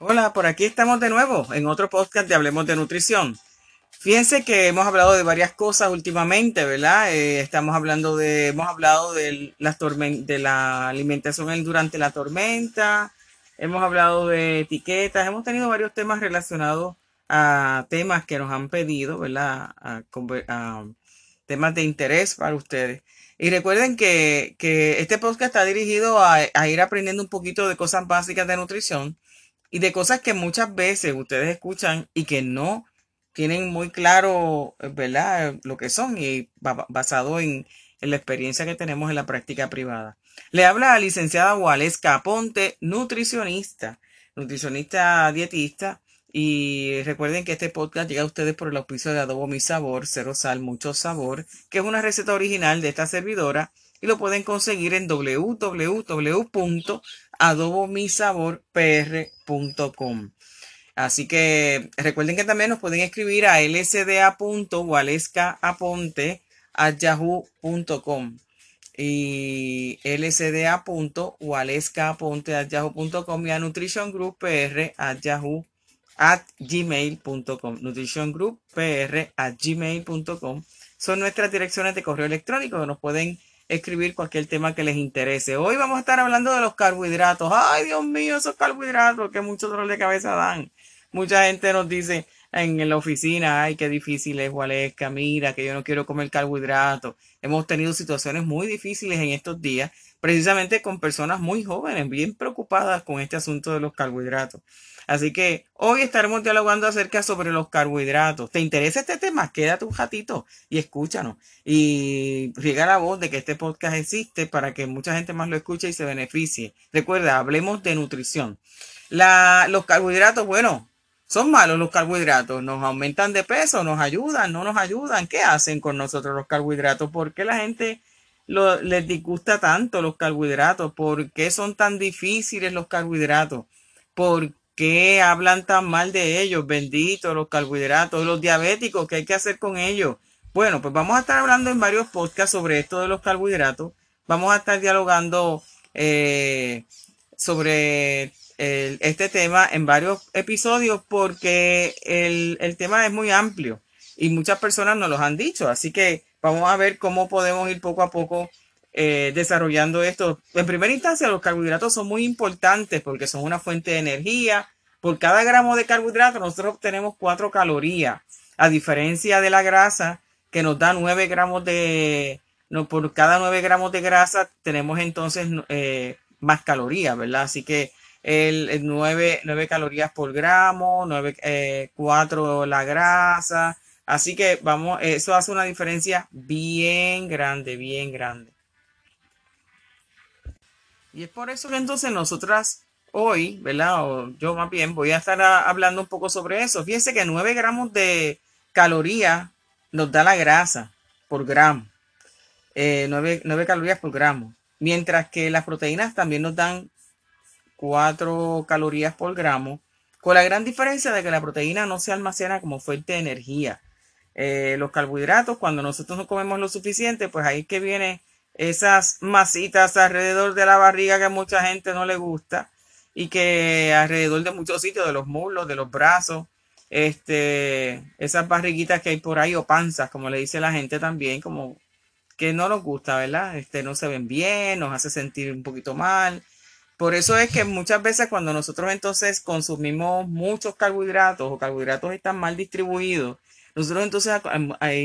Hola, por aquí estamos de nuevo en otro podcast de Hablemos de Nutrición. Fíjense que hemos hablado de varias cosas últimamente, ¿verdad? Eh, estamos hablando de, hemos hablado de, de la alimentación durante la tormenta, hemos hablado de etiquetas, hemos tenido varios temas relacionados a temas que nos han pedido, ¿verdad? Temas de interés para ustedes. Y recuerden que, este podcast está dirigido a ir aprendiendo un poquito de cosas básicas de nutrición y de cosas que muchas veces ustedes escuchan y que no tienen muy claro, ¿verdad? Lo que son y basado en, la experiencia que tenemos en la práctica privada. Le habla la licenciada Waleska Aponte, nutricionista, nutricionista dietista. Y recuerden que este podcast llega a ustedes por el auspicio de Adobo Mi Sabor, Cero Sal, Mucho Sabor, que es una receta original de esta servidora y lo pueden conseguir en www.adobomisaborpr.com. Así que recuerden que también nos pueden escribir a lsda.walescaaponte.yahoo.com y lsda.walescaaponte.yahoo.com y a Nutrition Group PR at yahoo at gmail.com at gmail.com son nuestras direcciones de correo electrónico que nos pueden escribir cualquier tema que les interese. Hoy vamos a estar hablando de los carbohidratos. Ay, Dios mío, esos carbohidratos que mucho dolor de cabeza dan. Mucha gente nos dice en la oficina, ay, qué difícil es Gualesca, mira, que yo no quiero comer carbohidratos. Hemos tenido situaciones muy difíciles en estos días, precisamente con personas muy jóvenes, bien preocupadas con este asunto de los carbohidratos. Así que hoy estaremos dialogando acerca sobre los carbohidratos. ¿Te interesa este tema? Quédate un ratito y escúchanos. Y riega la voz de que este podcast existe para que mucha gente más lo escuche y se beneficie. Recuerda, hablemos de nutrición. La, los carbohidratos, bueno, son malos los carbohidratos. Nos aumentan de peso, nos ayudan, no nos ayudan. ¿Qué hacen con nosotros los carbohidratos? ¿Por qué la gente les disgusta tanto los carbohidratos? ¿Por qué son tan difíciles los carbohidratos? ¿Por qué hablan tan mal de ellos? Benditos los carbohidratos, los diabéticos, ¿qué hay que hacer con ellos? Bueno, pues vamos a estar hablando en varios podcasts sobre esto de los carbohidratos. Vamos a estar dialogando eh, sobre este tema en varios episodios porque el, tema es muy amplio y muchas personas nos lo han dicho. Así que vamos a ver cómo podemos ir poco a poco eh, desarrollando esto. En primera instancia, los carbohidratos son muy importantes porque son una fuente de energía. Por cada gramo de carbohidrato nosotros obtenemos 4 calorías, a diferencia de la grasa que nos da 9 gramos de... No, por cada 9 gramos de grasa tenemos entonces eh, más calorías, ¿verdad? Así que el, 9, calorías por gramo, 9, 4 eh, la grasa. Así que vamos, eso hace una diferencia bien grande, bien grande. Y es por eso que entonces nosotras hoy, ¿verdad? O yo más bien voy a estar hablando un poco sobre eso. Fíjense que 9 gramos de calorías nos da la grasa por gramo. 9, eh, calorías por gramo. Mientras que las proteínas también nos dan 4 calorías por gramo. Con la gran diferencia de que la proteína no se almacena como fuente de energía. Eh, los carbohidratos, cuando nosotros no comemos lo suficiente, pues ahí que viene esas masitas alrededor de la barriga que a mucha gente no le gusta y que alrededor de muchos sitios, de los muslos, de los brazos, este, esas barriguitas que hay por ahí o panzas, como le dice la gente también, como que no nos gusta, ¿verdad? Este, no se ven bien, nos hace sentir un poquito mal. Por eso es que muchas veces cuando nosotros entonces consumimos muchos carbohidratos o carbohidratos están mal distribuidos, nosotros entonces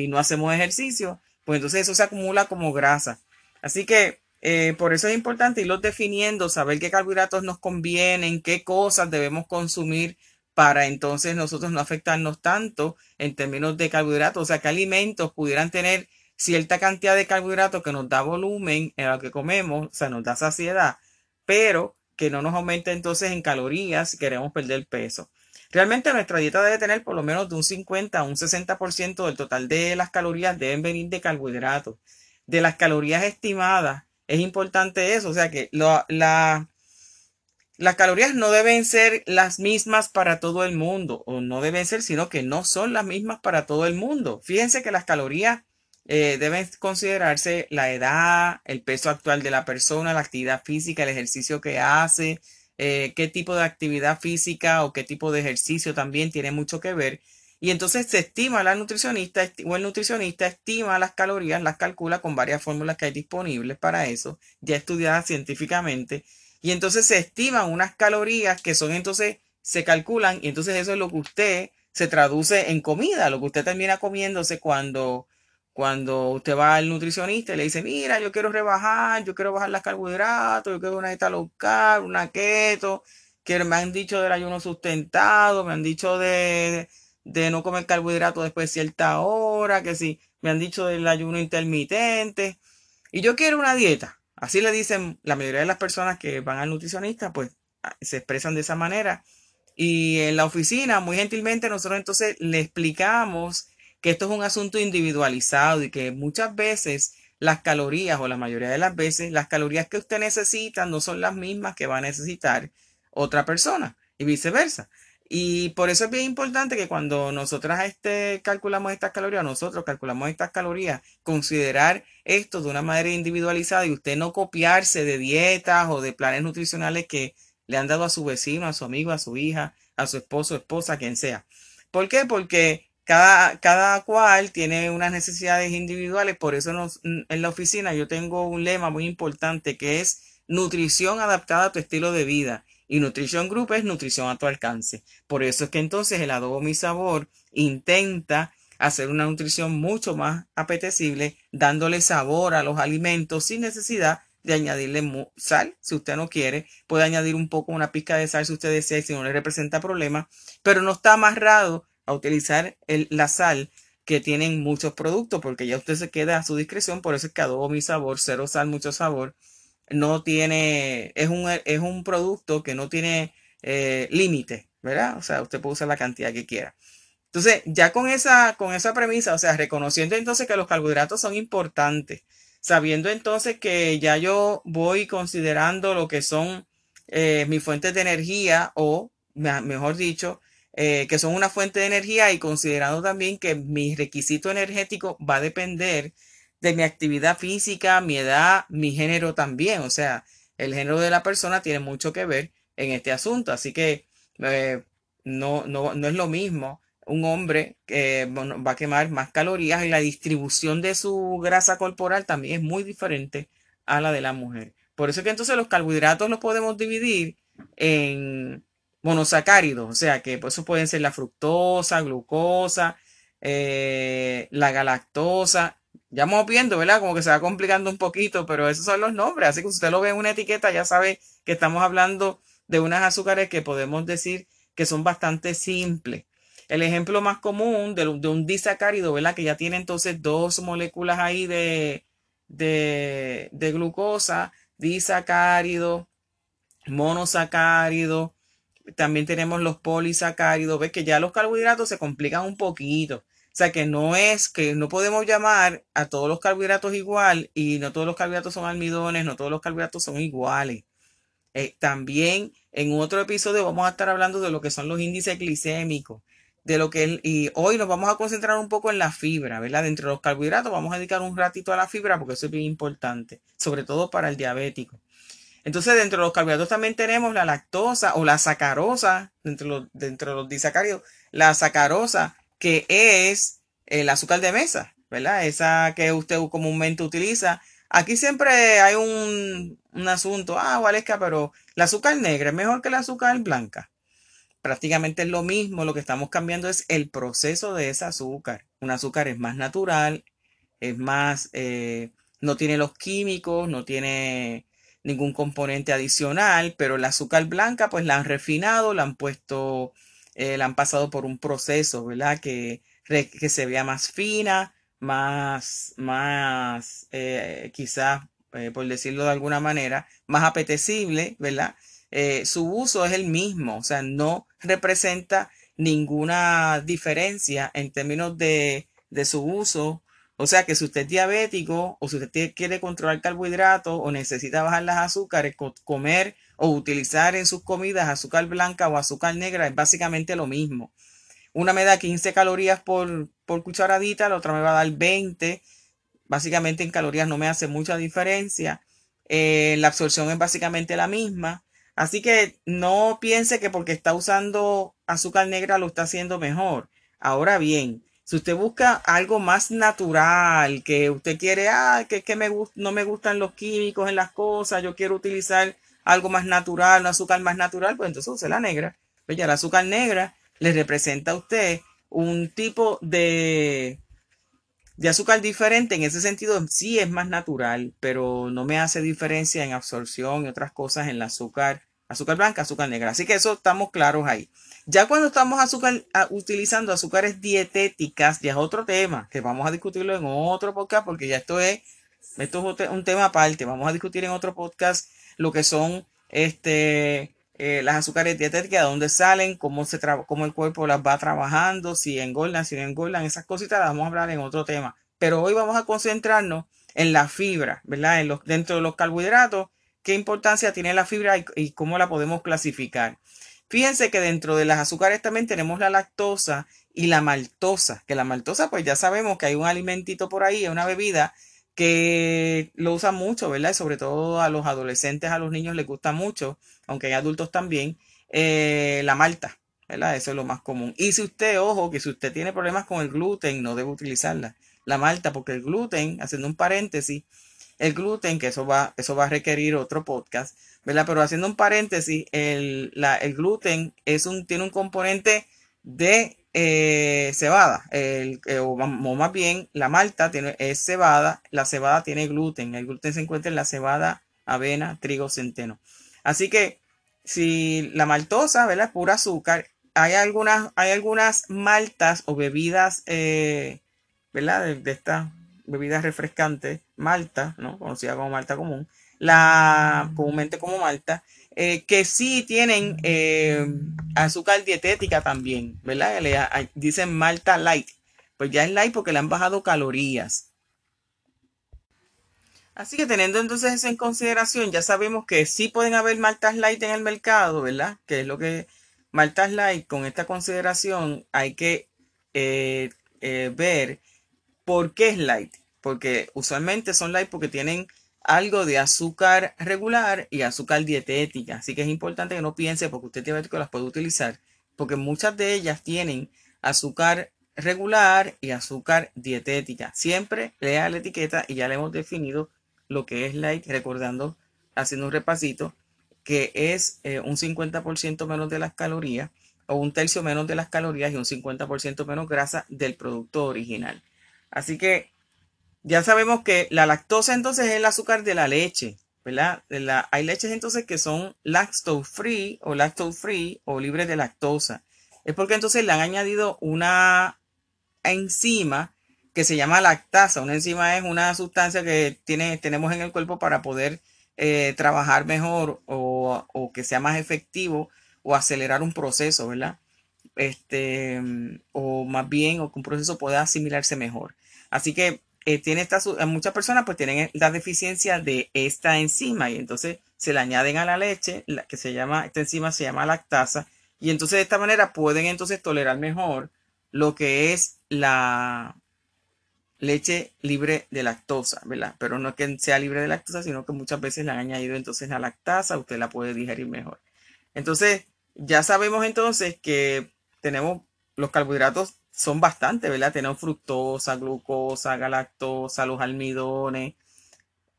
no hacemos ejercicio, pues entonces eso se acumula como grasa. Así que eh, por eso es importante irlos definiendo, saber qué carbohidratos nos convienen, qué cosas debemos consumir para entonces nosotros no afectarnos tanto en términos de carbohidratos, o sea, qué alimentos pudieran tener cierta cantidad de carbohidratos que nos da volumen en lo que comemos, o sea, nos da saciedad, pero que no nos aumente entonces en calorías si queremos perder peso. Realmente nuestra dieta debe tener por lo menos de un 50 a un 60% del total de las calorías deben venir de carbohidratos de las calorías estimadas. Es importante eso, o sea que la, las calorías no deben ser las mismas para todo el mundo, o no deben ser, sino que no son las mismas para todo el mundo. Fíjense que las calorías eh, deben considerarse la edad, el peso actual de la persona, la actividad física, el ejercicio que hace, eh, qué tipo de actividad física o qué tipo de ejercicio también tiene mucho que ver. Y entonces se estima la nutricionista o el nutricionista estima las calorías, las calcula con varias fórmulas que hay disponibles para eso, ya estudiadas científicamente. Y entonces se estiman unas calorías que son entonces, se calculan y entonces eso es lo que usted se traduce en comida, lo que usted termina comiéndose cuando, cuando usted va al nutricionista y le dice, mira, yo quiero rebajar, yo quiero bajar las carbohidratos, yo quiero una dieta low carb, una keto, que me han dicho del ayuno sustentado, me han dicho de, de no comer carbohidratos después de cierta hora, que sí, me han dicho del ayuno intermitente, y yo quiero una dieta. Así le dicen la mayoría de las personas que van al nutricionista, pues se expresan de esa manera. Y en la oficina, muy gentilmente, nosotros entonces le explicamos que esto es un asunto individualizado y que muchas veces las calorías o la mayoría de las veces las calorías que usted necesita no son las mismas que va a necesitar otra persona y viceversa. Y por eso es bien importante que cuando nosotras este, calculamos estas calorías, nosotros calculamos estas calorías, considerar esto de una manera individualizada y usted no copiarse de dietas o de planes nutricionales que le han dado a su vecino, a su amigo, a su hija, a su esposo, esposa, quien sea. ¿Por qué? Porque cada, cada cual tiene unas necesidades individuales, por eso en la oficina yo tengo un lema muy importante que es nutrición adaptada a tu estilo de vida. Y Nutrition Group es nutrición a tu alcance. Por eso es que entonces el adobo mi sabor intenta hacer una nutrición mucho más apetecible, dándole sabor a los alimentos sin necesidad de añadirle sal, si usted no quiere, puede añadir un poco, una pizca de sal si usted desea y si no le representa problema, pero no está amarrado a utilizar la sal que tienen muchos productos, porque ya usted se queda a su discreción, por eso es que adobo mi sabor, cero sal, mucho sabor, no tiene, es un, es un producto que no tiene eh, límite, ¿verdad? O sea, usted puede usar la cantidad que quiera. Entonces, ya con esa, con esa premisa, o sea, reconociendo entonces que los carbohidratos son importantes, sabiendo entonces que ya yo voy considerando lo que son eh, mis fuentes de energía o, mejor dicho, eh, que son una fuente de energía y considerando también que mi requisito energético va a depender de mi actividad física, mi edad, mi género también. O sea, el género de la persona tiene mucho que ver en este asunto. Así que eh, no, no, no es lo mismo un hombre que va a quemar más calorías y la distribución de su grasa corporal también es muy diferente a la de la mujer. Por eso que entonces los carbohidratos los podemos dividir en monosacáridos, o sea que pues, eso pueden ser la fructosa, glucosa, eh, la galactosa. Ya vamos viendo, ¿verdad? Como que se va complicando un poquito, pero esos son los nombres. Así que si usted lo ve en una etiqueta, ya sabe que estamos hablando de unas azúcares que podemos decir que son bastante simples. El ejemplo más común de, un disacárido, ¿verdad? Que ya tiene entonces dos moléculas ahí de, de, de glucosa, disacárido, monosacárido. También tenemos los polisacáridos. Ves que ya los carbohidratos se complican un poquito. O sea que no es que no podemos llamar a todos los carbohidratos igual y no todos los carbohidratos son almidones, no todos los carbohidratos son iguales. Eh, también en otro episodio vamos a estar hablando de lo que son los índices glicémicos de lo que y hoy nos vamos a concentrar un poco en la fibra, ¿verdad? Dentro de los carbohidratos vamos a dedicar un ratito a la fibra porque eso es bien importante, sobre todo para el diabético. Entonces, dentro de los carbohidratos también tenemos la lactosa o la sacarosa, dentro de los, dentro de los la sacarosa, que es el azúcar de mesa, ¿verdad? Esa que usted comúnmente utiliza. Aquí siempre hay un, un asunto, ah, Valesca, pero la azúcar negra es mejor que la azúcar blanca prácticamente es lo mismo, lo que estamos cambiando es el proceso de ese azúcar. Un azúcar es más natural, es más, eh, no tiene los químicos, no tiene ningún componente adicional, pero el azúcar blanca pues la han refinado, la han puesto, eh, la han pasado por un proceso, ¿verdad? Que, que se vea más fina, más, más, eh, quizás, por decirlo de alguna manera, más apetecible, ¿verdad? Eh, su uso es el mismo, o sea, no representa ninguna diferencia en términos de, su uso. O sea que si usted es diabético o si usted quiere controlar carbohidratos o necesita bajar las azúcares, comer o utilizar en sus comidas azúcar blanca o azúcar negra es básicamente lo mismo. Una me da 15 calorías por, por cucharadita, la otra me va a dar 20. Básicamente en calorías no me hace mucha diferencia. Eh, la absorción es básicamente la misma. Así que no piense que porque está usando azúcar negra lo está haciendo mejor. Ahora bien, si usted busca algo más natural, que usted quiere, ah, que, que no me gustan los químicos en las cosas, yo quiero utilizar algo más natural, un azúcar más natural, pues entonces use la negra. Pues ya la azúcar negra le representa a usted un tipo de, de azúcar diferente. En ese sentido, sí es más natural, pero no me hace diferencia en absorción y otras cosas en el azúcar, azúcar blanca, azúcar negra. Así que eso estamos claros ahí. Ya cuando estamos utilizando azúcares dietéticas, ya es otro tema, que vamos a discutirlo en otro podcast, porque ya esto es, esto es un tema aparte. Vamos a discutir en otro podcast lo que son este eh, las azúcares dietéticas, de dónde salen, cómo, se cómo el cuerpo las va trabajando, si engordan, si no engordan, esas cositas las vamos a hablar en otro tema. Pero hoy vamos a concentrarnos en la fibra, ¿verdad? En los, dentro de los carbohidratos, qué importancia tiene la fibra y, cómo la podemos clasificar. Fíjense que dentro de las azúcares también tenemos la lactosa y la maltosa, que la maltosa pues ya sabemos que hay un alimentito por ahí, una bebida que lo usan mucho, ¿verdad? Y sobre todo a los adolescentes, a los niños les gusta mucho, aunque hay adultos también, eh, la malta, ¿verdad? Eso es lo más común. Y si usted, ojo, que si usted tiene problemas con el gluten, no debe utilizarla, la malta, porque el gluten, haciendo un paréntesis, el gluten, que eso va, eso va a requerir otro podcast, ¿verdad? Pero haciendo un paréntesis, el, el gluten es un, tiene un componente de eh, cebada, el, eh, o, más bien la malta tiene, es cebada, la cebada tiene gluten, el gluten se encuentra en la cebada, avena, trigo, centeno. Así que si la maltosa, ¿verdad? Pura azúcar, hay algunas, hay algunas maltas o bebidas, eh. De, de estas bebidas refrescantes, malta, ¿no? Conocida como malta común, la comúnmente como malta, eh, que sí tienen eh, azúcar dietética también, ¿verdad? Dicen Malta Light. Pues ya es light porque le han bajado calorías. Así que teniendo entonces eso en consideración, ya sabemos que sí pueden haber maltas light en el mercado, ¿verdad? Que es lo que maltas light, con esta consideración hay que eh, ver por qué es light. Porque usualmente son light porque tienen algo de azúcar regular y azúcar dietética. Así que es importante que no piense porque usted diabético las puede utilizar, porque muchas de ellas tienen azúcar regular y azúcar dietética. Siempre lea la etiqueta y ya le hemos definido lo que es light, recordando, haciendo un repasito, que es eh, un 50% menos de las calorías o un tercio menos de las calorías y un 50% menos grasa del producto original. Así que ya sabemos que la lactosa entonces es el azúcar de la leche, ¿verdad? hay leches entonces que son lactose free o lactose free o libres de lactosa. Es porque entonces le han añadido una enzima que se llama lactasa. Una enzima es una sustancia que tiene, tenemos en el cuerpo para poder eh, trabajar mejor o, o, que sea más efectivo o acelerar un proceso, ¿verdad? Este, o más bien, o que un proceso pueda asimilarse mejor. Así que eh, eh, muchas personas pues tienen la deficiencia de esta enzima y entonces se le añaden a la leche, la que se llama, esta enzima se llama lactasa, y entonces de esta manera pueden entonces tolerar mejor lo que es la leche libre de lactosa, ¿verdad? Pero no que sea libre de lactosa, sino que muchas veces le han añadido entonces la lactasa, usted la puede digerir mejor. Entonces, ya sabemos entonces que tenemos los carbohidratos son bastante, ¿verdad? Tenemos fructosa, glucosa, galactosa, los almidones.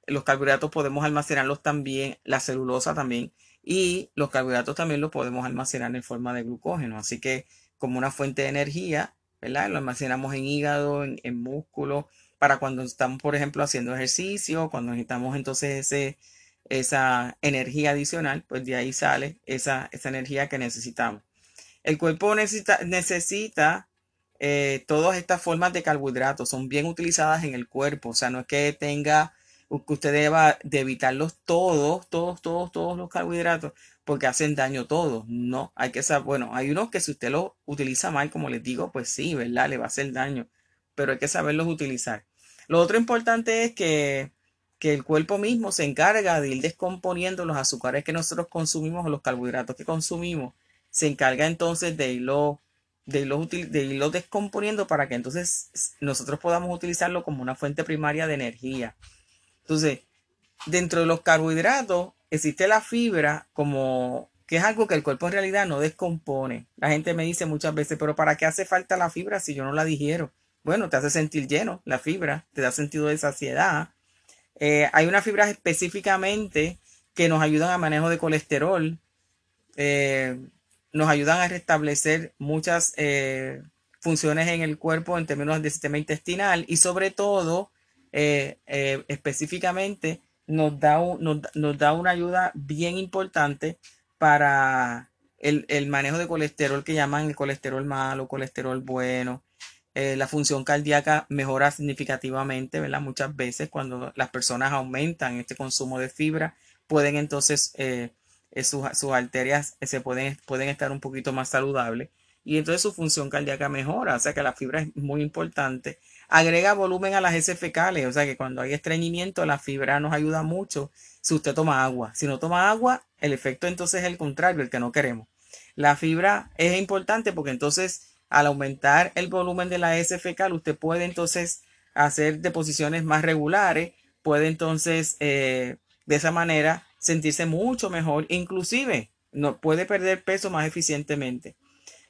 Los carbohidratos podemos almacenarlos también, la celulosa también. Y los carbohidratos también los podemos almacenar en forma de glucógeno. Así que como una fuente de energía, ¿verdad? Lo almacenamos en hígado, en, músculo, para cuando estamos, por ejemplo, haciendo ejercicio, cuando necesitamos entonces esa energía adicional, pues de ahí sale esa, esa energía que necesitamos. El cuerpo necesita, necesita eh, todas estas formas de carbohidratos son bien utilizadas en el cuerpo. O sea, no es que tenga, que usted deba de evitarlos todos, todos, todos, todos los carbohidratos, porque hacen daño todos. No, hay que saber, bueno, hay unos que si usted los utiliza mal, como les digo, pues sí, ¿verdad? Le va a hacer daño, pero hay que saberlos utilizar. Lo otro importante es que, que el cuerpo mismo se encarga de ir descomponiendo los azúcares que nosotros consumimos o los carbohidratos que consumimos. Se encarga entonces de irlo de irlo, de descomponiendo para que entonces nosotros podamos utilizarlo como una fuente primaria de energía. Entonces, dentro de los carbohidratos, existe la fibra como que es algo que el cuerpo en realidad no descompone. La gente me dice muchas veces, pero ¿para qué hace falta la fibra si yo no la digiero? Bueno, te hace sentir lleno la fibra, te da sentido de saciedad. Eh, hay unas fibras específicamente que nos ayudan a manejo de colesterol, eh, nos ayudan a restablecer muchas eh, funciones en el cuerpo en términos del sistema intestinal y sobre todo, específicamente, nos da, nos da una ayuda bien importante para el, manejo de colesterol que llaman el colesterol malo, colesterol bueno. Eh, la función cardíaca mejora significativamente, ¿verdad? Muchas veces cuando las personas aumentan este consumo de fibra, pueden entonces eh, eh, sus, arterias se pueden, pueden estar un poquito más saludables y entonces su función cardíaca mejora. O sea que la fibra es muy importante. Agrega volumen a las heces fecales, o sea que cuando hay estreñimiento, la fibra nos ayuda mucho si usted toma agua. Si no toma agua, el efecto entonces es el contrario, el que no queremos. La fibra es importante porque entonces al aumentar el volumen de la S fecal, usted puede entonces hacer deposiciones más regulares, puede entonces eh, de esa manera sentirse mucho mejor, inclusive no, puede perder peso más eficientemente.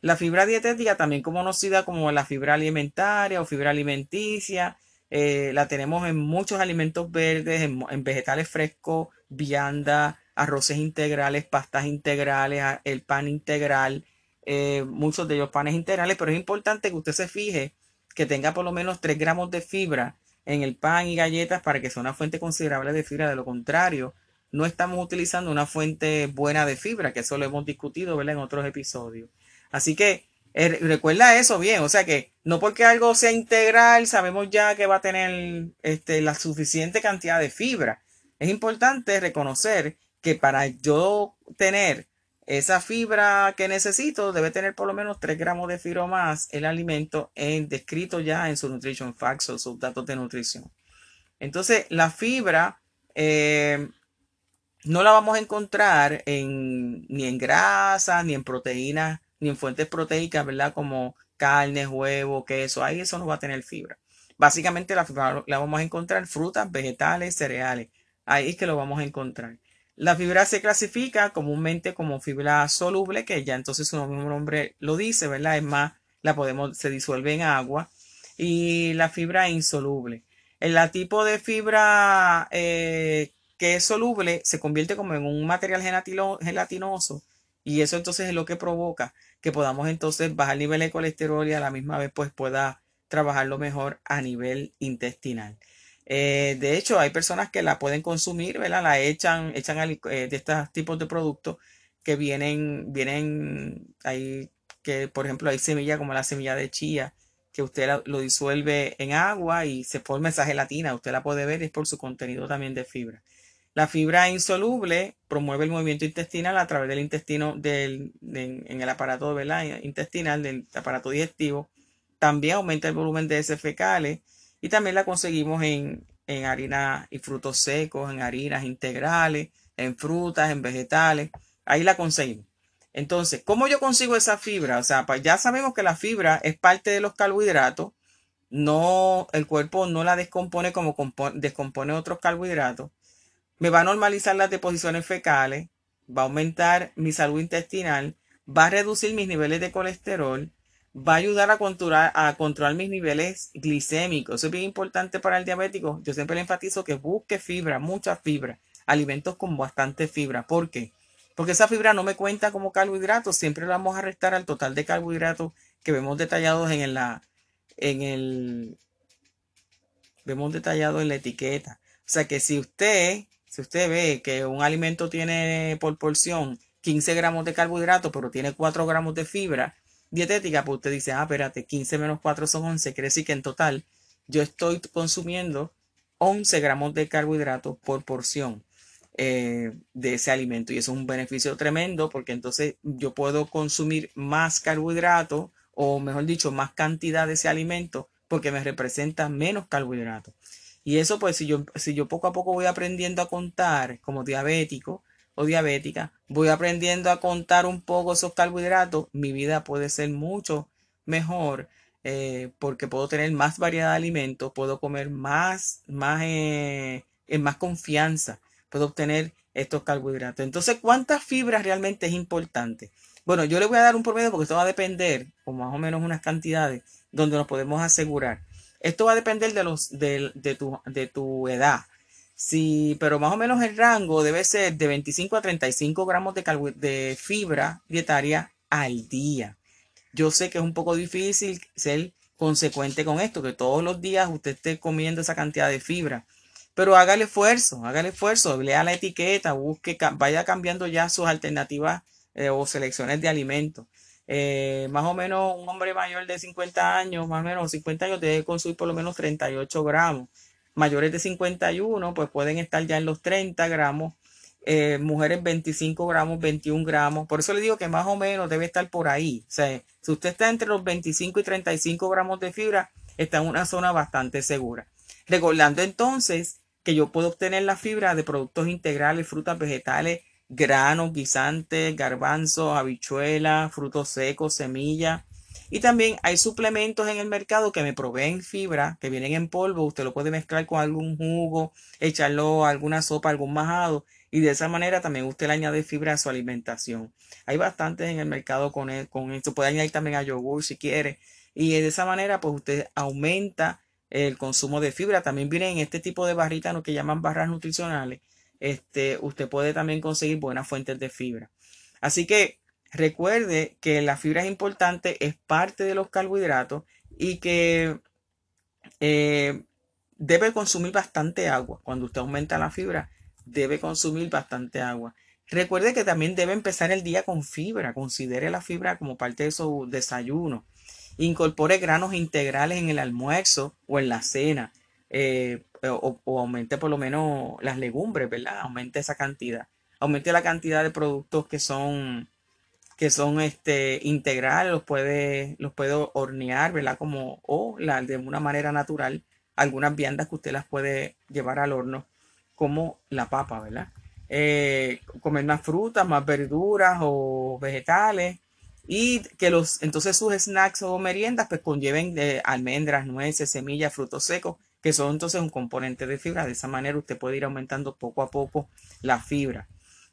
La fibra dietética, también conocida como la fibra alimentaria o fibra alimenticia, eh, la tenemos en muchos alimentos verdes, en, vegetales frescos, vianda, arroces integrales, pastas integrales, el pan integral, eh, muchos de ellos panes integrales, pero es importante que usted se fije que tenga por lo menos 3 gramos de fibra en el pan y galletas para que sea una fuente considerable de fibra. De lo contrario, no estamos utilizando una fuente buena de fibra, que eso lo hemos discutido en otros episodios. Así que eh, recuerda eso bien, o sea que no porque algo sea integral sabemos ya que va a tener este, la suficiente cantidad de fibra. Es importante reconocer que para yo tener esa fibra que necesito debe tener por lo menos 3 gramos de fibra o más el alimento en, descrito ya en su nutrition facts o sus datos de nutrición. Entonces la fibra eh, no la vamos a encontrar en, ni en grasa ni en proteínas ni en fuentes proteicas, ¿verdad? Como carne, huevo, queso, ahí eso no va a tener fibra. Básicamente la fibra la vamos a encontrar en frutas, vegetales, cereales. Ahí es que lo vamos a encontrar. La fibra se clasifica comúnmente como fibra soluble, que ya entonces su nombre lo dice, ¿verdad? Es más, la podemos, se disuelve en agua. Y la fibra insoluble. El tipo de fibra eh, que es soluble se convierte como en un material gelatinoso y eso entonces es lo que provoca que podamos entonces bajar el nivel de colesterol y a la misma vez pues pueda trabajarlo mejor a nivel intestinal. Eh, de hecho, hay personas que la pueden consumir, ¿verdad? La echan, echan eh, de estos tipos de productos que vienen, vienen ahí, que por ejemplo hay semillas como la semilla de chía, que usted lo disuelve en agua y se forma esa gelatina, usted la puede ver, es por su contenido también de fibra. La fibra insoluble promueve el movimiento intestinal a través del intestino del, en el aparato intestinal, del aparato digestivo. También aumenta el volumen de heces fecales y también la conseguimos en, en harinas y frutos secos, en harinas integrales, en frutas, en vegetales. Ahí la conseguimos. Entonces, ¿cómo yo consigo esa fibra? O sea, pues ya sabemos que la fibra es parte de los carbohidratos. No, el cuerpo no la descompone como descompone otros carbohidratos me va a normalizar las deposiciones fecales, va a aumentar mi salud intestinal, va a reducir mis niveles de colesterol, va a ayudar a controlar, a controlar mis niveles glicémicos. Eso es bien importante para el diabético. Yo siempre le enfatizo que busque fibra, mucha fibra, alimentos con bastante fibra. ¿Por qué? Porque esa fibra no me cuenta como carbohidratos, siempre la vamos a restar al total de carbohidratos que vemos detallados en la, en el, vemos detallado en la etiqueta. O sea que si usted si usted ve que un alimento tiene por porción 15 gramos de carbohidratos, pero tiene 4 gramos de fibra dietética, pues usted dice, ah, espérate, 15 menos 4 son 11. Quiere decir que en total yo estoy consumiendo 11 gramos de carbohidratos por porción eh, de ese alimento. Y eso es un beneficio tremendo porque entonces yo puedo consumir más carbohidratos o mejor dicho, más cantidad de ese alimento porque me representa menos carbohidratos. Y eso, pues, si yo, si yo poco a poco voy aprendiendo a contar como diabético o diabética, voy aprendiendo a contar un poco esos carbohidratos, mi vida puede ser mucho mejor eh, porque puedo tener más variedad de alimentos, puedo comer más, más, eh, en más confianza, puedo obtener estos carbohidratos. Entonces, ¿cuántas fibras realmente es importante? Bueno, yo le voy a dar un promedio porque esto va a depender, o más o menos unas cantidades, donde nos podemos asegurar. Esto va a depender de, los, de, tu, de tu edad. Sí, pero más o menos el rango debe ser de 25 a 35 gramos de, fibra dietaria al día. Yo sé que es un poco difícil ser consecuente con esto, que todos los días usted esté comiendo esa cantidad de fibra. Pero hágale esfuerzo, hágale esfuerzo, lea la etiqueta, busque, vaya cambiando ya sus alternativas eh, o selecciones de alimentos. Eh, más o menos un hombre mayor de 50 años, más o menos 50 años, debe consumir por lo menos 38 gramos. Mayores de 51, pues pueden estar ya en los 30 gramos. Eh, mujeres 25 gramos, 21 gramos. Por eso le digo que más o menos debe estar por ahí. O sea, si usted está entre los 25 y 35 gramos de fibra, está en una zona bastante segura. Recordando entonces que yo puedo obtener la fibra de productos integrales, frutas, vegetales, granos, guisantes, garbanzos, habichuelas, frutos secos, semillas. Y también hay suplementos en el mercado que me proveen fibra, que vienen en polvo. Usted lo puede mezclar con algún jugo, echarlo a alguna sopa, algún majado. Y de esa manera también usted le añade fibra a su alimentación. Hay bastantes en el mercado con, e, con esto. Puede añadir también a yogur si quiere. Y de esa manera, pues usted aumenta el consumo de fibra. También vienen este tipo de barritas, lo que llaman barras nutricionales, este, usted puede también conseguir buenas fuentes de fibra. Así que recuerde que la fibra es importante, es parte de los carbohidratos y que eh, debe consumir bastante agua. Cuando usted aumenta la fibra, debe consumir bastante agua. Recuerde que también debe empezar el día con fibra. Considere la fibra como parte de su desayuno. Incorpore granos integrales en el almuerzo o en la cena. Eh, o, aumente por lo menos las legumbres, ¿verdad? Aumente esa cantidad. Aumente la cantidad de productos que son que son este integrales, los puede los puede hornear, ¿verdad? Como o la, de una manera natural, algunas viandas que usted las puede llevar al horno, como la papa, ¿verdad? Eh, comer más frutas, más verduras o vegetales y que los entonces sus snacks o meriendas pues conlleven de almendras, nueces, semillas, frutos secos que son entonces un componente de fibra. De esa manera usted puede ir aumentando poco a poco la fibra.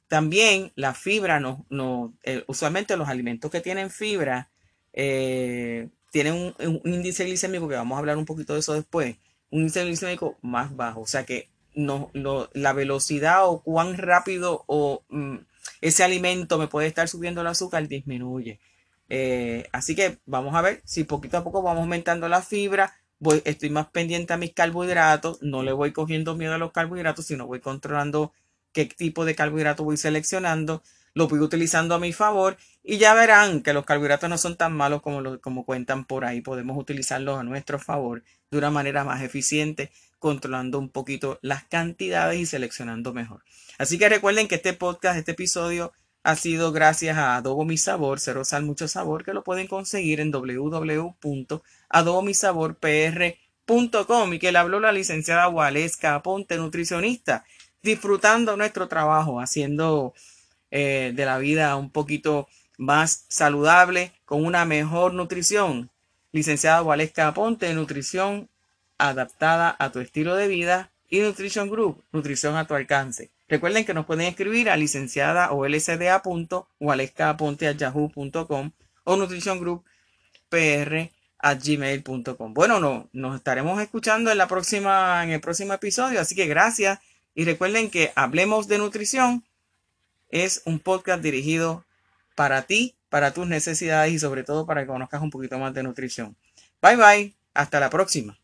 También la fibra, no, no, eh, usualmente los alimentos que tienen fibra eh, tienen un, índice glicémico, que vamos a hablar un poquito de eso después, un índice glicémico más bajo. O sea que no, la velocidad o cuán rápido o, mm, ese alimento me puede estar subiendo el azúcar disminuye. Eh, así que vamos a ver si poquito a poco vamos aumentando la fibra voy, estoy más pendiente a mis carbohidratos, no le voy cogiendo miedo a los carbohidratos, sino voy controlando qué tipo de carbohidratos voy seleccionando, lo voy utilizando a mi favor y ya verán que los carbohidratos no son tan malos como, lo, como cuentan por ahí. Podemos utilizarlos a nuestro favor de una manera más eficiente, controlando un poquito las cantidades y seleccionando mejor. Así que recuerden que este podcast, este episodio ha sido gracias a Adobo Mi Sabor, Cero Sal Mucho Sabor, que lo pueden conseguir en www.adobomisaborpr.com y que le habló la licenciada Waleska Ponte, nutricionista, disfrutando nuestro trabajo, haciendo eh, de la vida un poquito más saludable, con una mejor nutrición. Licenciada Waleska Ponte, nutrición adaptada a tu estilo de vida y Nutrition Group, nutrición a tu alcance. Recuerden que nos pueden escribir a licenciada o lsda.waleska.yahoo.com o Nutrition Group PR a gmail.com. Bueno, no, nos estaremos escuchando en la próxima, en el próximo episodio, así que gracias y recuerden que Hablemos de Nutrición es un podcast dirigido para ti, para tus necesidades y sobre todo para que conozcas un poquito más de nutrición. Bye bye, hasta la próxima.